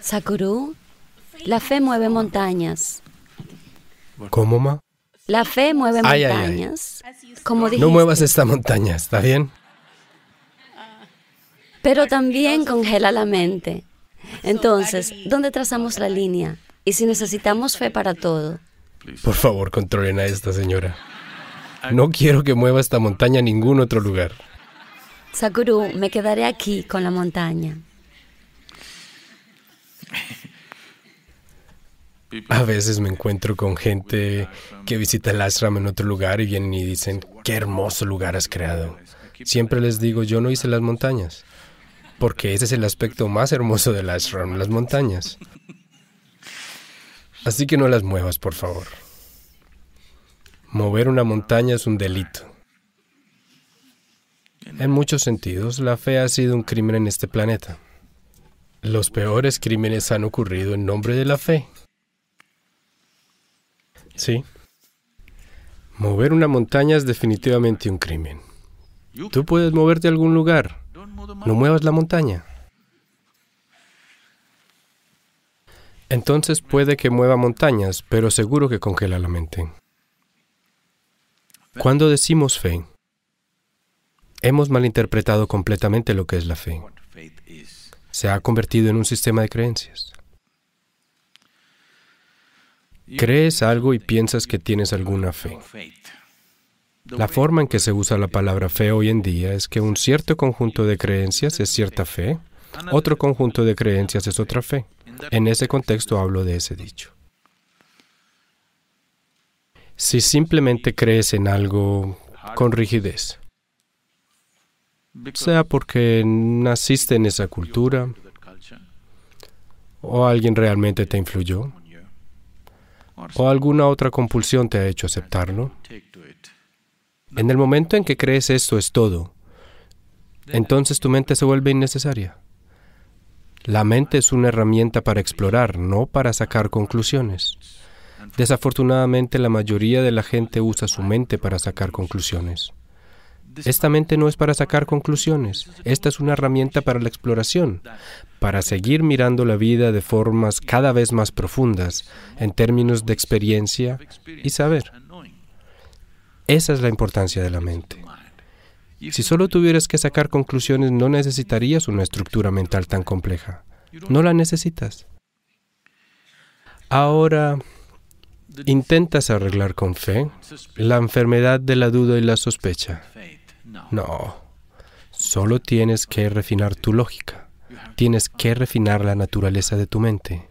Sakuru, la fe mueve montañas. ¿Cómo, ma? La fe mueve Ay, ay, ay. montañas. Como No muevas esta montaña, ¿está bien? pero también congela la mente. Entonces, ¿dónde trazamos la línea? Y si necesitamos fe para todo. Por favor, controlen a esta señora. No quiero que mueva esta montaña a ningún otro lugar. Sakuru, me quedaré aquí con la montaña. A veces me encuentro con gente que visita el ashram en otro lugar y vienen y dicen, qué hermoso lugar has creado. Siempre les digo, yo no hice las montañas, porque ese es el aspecto más hermoso del ashram, las montañas. Así que no las muevas, por favor. Mover una montaña es un delito. En muchos sentidos, la fe ha sido un crimen en este planeta. Los peores crímenes han ocurrido en nombre de la fe. Sí. Mover una montaña es definitivamente un crimen. Tú puedes moverte a algún lugar. No muevas la montaña. Entonces puede que mueva montañas, pero seguro que congela la mente. Cuando decimos fe, hemos malinterpretado completamente lo que es la fe. Se ha convertido en un sistema de creencias. Crees algo y piensas que tienes alguna fe. La forma en que se usa la palabra fe hoy en día es que un cierto conjunto de creencias es cierta fe, otro conjunto de creencias es otra fe. En ese contexto hablo de ese dicho. Si simplemente crees en algo con rigidez, sea porque naciste en esa cultura o alguien realmente te influyó o alguna otra compulsión te ha hecho aceptarlo, en el momento en que crees esto es todo, entonces tu mente se vuelve innecesaria. La mente es una herramienta para explorar, no para sacar conclusiones. Desafortunadamente la mayoría de la gente usa su mente para sacar conclusiones. Esta mente no es para sacar conclusiones, esta es una herramienta para la exploración, para seguir mirando la vida de formas cada vez más profundas en términos de experiencia y saber. Esa es la importancia de la mente. Si solo tuvieras que sacar conclusiones, no necesitarías una estructura mental tan compleja. No la necesitas. Ahora, ¿intentas arreglar con fe la enfermedad de la duda y la sospecha? No. Solo tienes que refinar tu lógica. Tienes que refinar la naturaleza de tu mente.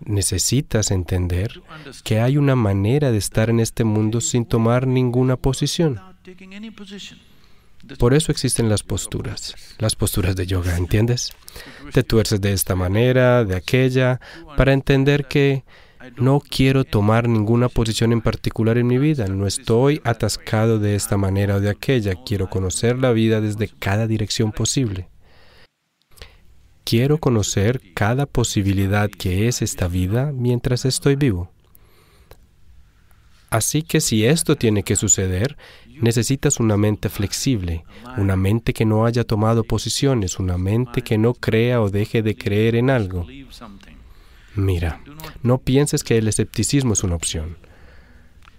Necesitas entender que hay una manera de estar en este mundo sin tomar ninguna posición. Por eso existen las posturas, las posturas de yoga, ¿entiendes? Te tuerces de esta manera, de aquella, para entender que no quiero tomar ninguna posición en particular en mi vida, no estoy atascado de esta manera o de aquella, quiero conocer la vida desde cada dirección posible. Quiero conocer cada posibilidad que es esta vida mientras estoy vivo. Así que si esto tiene que suceder, necesitas una mente flexible, una mente que no haya tomado posiciones, una mente que no crea o deje de creer en algo. Mira, no pienses que el escepticismo es una opción.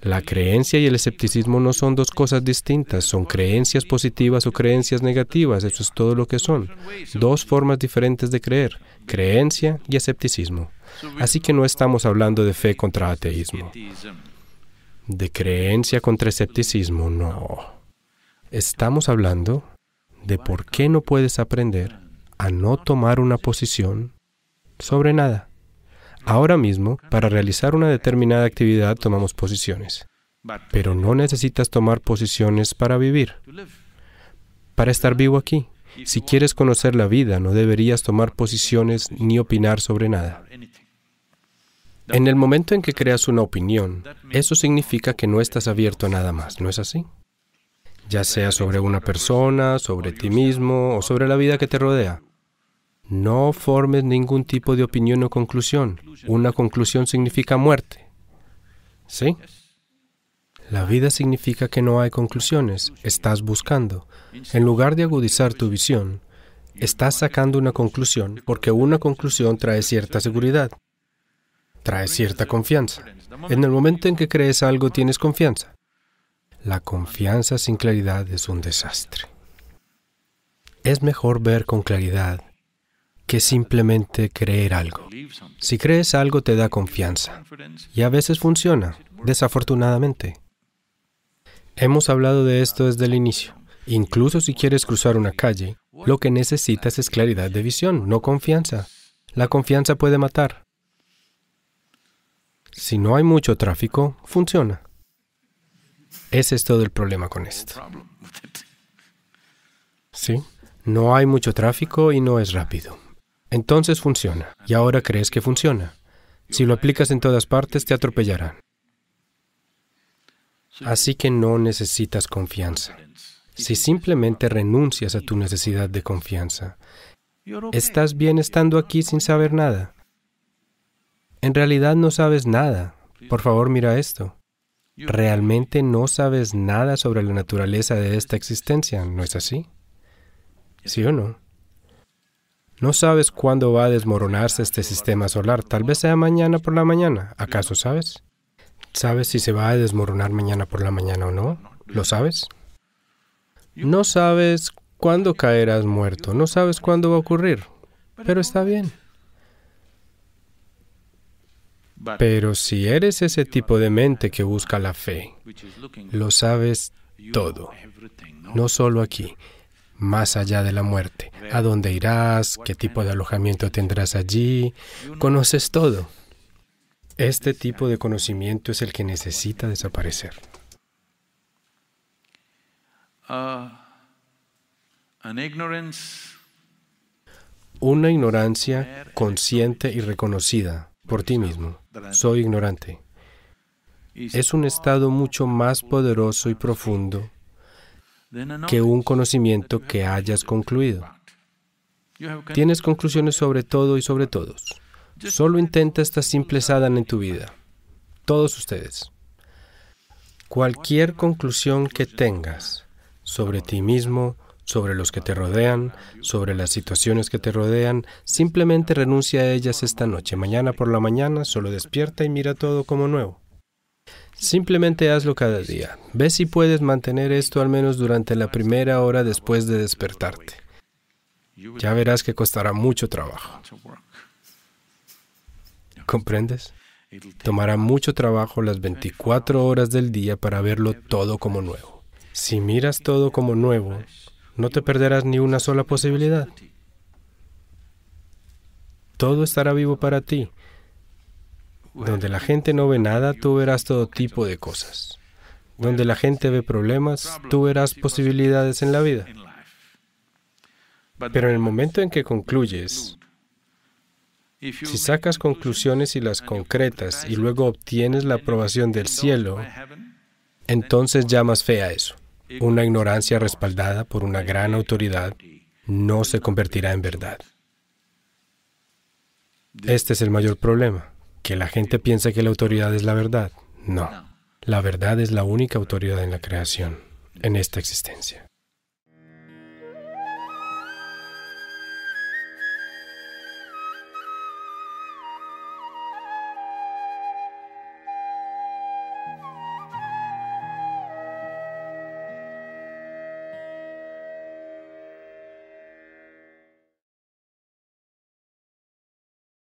La creencia y el escepticismo no son dos cosas distintas, son creencias positivas o creencias negativas, eso es todo lo que son. Dos formas diferentes de creer, creencia y escepticismo. Así que no estamos hablando de fe contra ateísmo. De creencia contra escepticismo, no. Estamos hablando de por qué no puedes aprender a no tomar una posición sobre nada. Ahora mismo, para realizar una determinada actividad tomamos posiciones, pero no necesitas tomar posiciones para vivir, para estar vivo aquí. Si quieres conocer la vida, no deberías tomar posiciones ni opinar sobre nada. En el momento en que creas una opinión, eso significa que no estás abierto a nada más, ¿no es así? Ya sea sobre una persona, sobre ti mismo o sobre la vida que te rodea. No formes ningún tipo de opinión o conclusión. Una conclusión significa muerte. ¿Sí? La vida significa que no hay conclusiones. Estás buscando. En lugar de agudizar tu visión, Estás sacando una conclusión porque una conclusión trae cierta seguridad, trae cierta confianza. En el momento en que crees algo tienes confianza. La confianza sin claridad es un desastre. Es mejor ver con claridad que simplemente creer algo. Si crees algo te da confianza y a veces funciona, desafortunadamente. Hemos hablado de esto desde el inicio. Incluso si quieres cruzar una calle, lo que necesitas es claridad de visión, no confianza. La confianza puede matar. Si no hay mucho tráfico, funciona. Ese es todo el problema con esto. ¿Sí? No hay mucho tráfico y no es rápido. Entonces funciona. Y ahora crees que funciona. Si lo aplicas en todas partes, te atropellarán. Así que no necesitas confianza. Si simplemente renuncias a tu necesidad de confianza, estás bien estando aquí sin saber nada. En realidad no sabes nada. Por favor, mira esto. Realmente no sabes nada sobre la naturaleza de esta existencia, ¿no es así? ¿Sí o no? No sabes cuándo va a desmoronarse este sistema solar. Tal vez sea mañana por la mañana. ¿Acaso sabes? ¿Sabes si se va a desmoronar mañana por la mañana o no? ¿Lo sabes? No sabes cuándo caerás muerto. No sabes cuándo va a ocurrir. Pero está bien. Pero si eres ese tipo de mente que busca la fe, lo sabes todo. No solo aquí, más allá de la muerte. ¿A dónde irás? ¿Qué tipo de alojamiento tendrás allí? Conoces todo. Este tipo de conocimiento es el que necesita desaparecer. Una ignorancia consciente y reconocida por ti mismo. Soy ignorante. Es un estado mucho más poderoso y profundo que un conocimiento que hayas concluido. Tienes conclusiones sobre todo y sobre todos. Solo intenta esta simple sadhana en tu vida. Todos ustedes. Cualquier conclusión que tengas sobre ti mismo, sobre los que te rodean, sobre las situaciones que te rodean, simplemente renuncia a ellas esta noche. Mañana por la mañana solo despierta y mira todo como nuevo. Simplemente hazlo cada día. Ve si puedes mantener esto al menos durante la primera hora después de despertarte. Ya verás que costará mucho trabajo. ¿Comprendes? Tomará mucho trabajo las 24 horas del día para verlo todo como nuevo. Si miras todo como nuevo, no te perderás ni una sola posibilidad. Todo estará vivo para ti. Donde la gente no ve nada, tú verás todo tipo de cosas. Donde la gente ve problemas, tú verás posibilidades en la vida. Pero en el momento en que concluyes, si sacas conclusiones y las concretas y luego obtienes la aprobación del cielo, entonces llamas fe a eso. Una ignorancia respaldada por una gran autoridad no se convertirá en verdad. Este es el mayor problema que la gente piensa que la autoridad es la verdad. No, la verdad es la única autoridad en la creación, en esta existencia.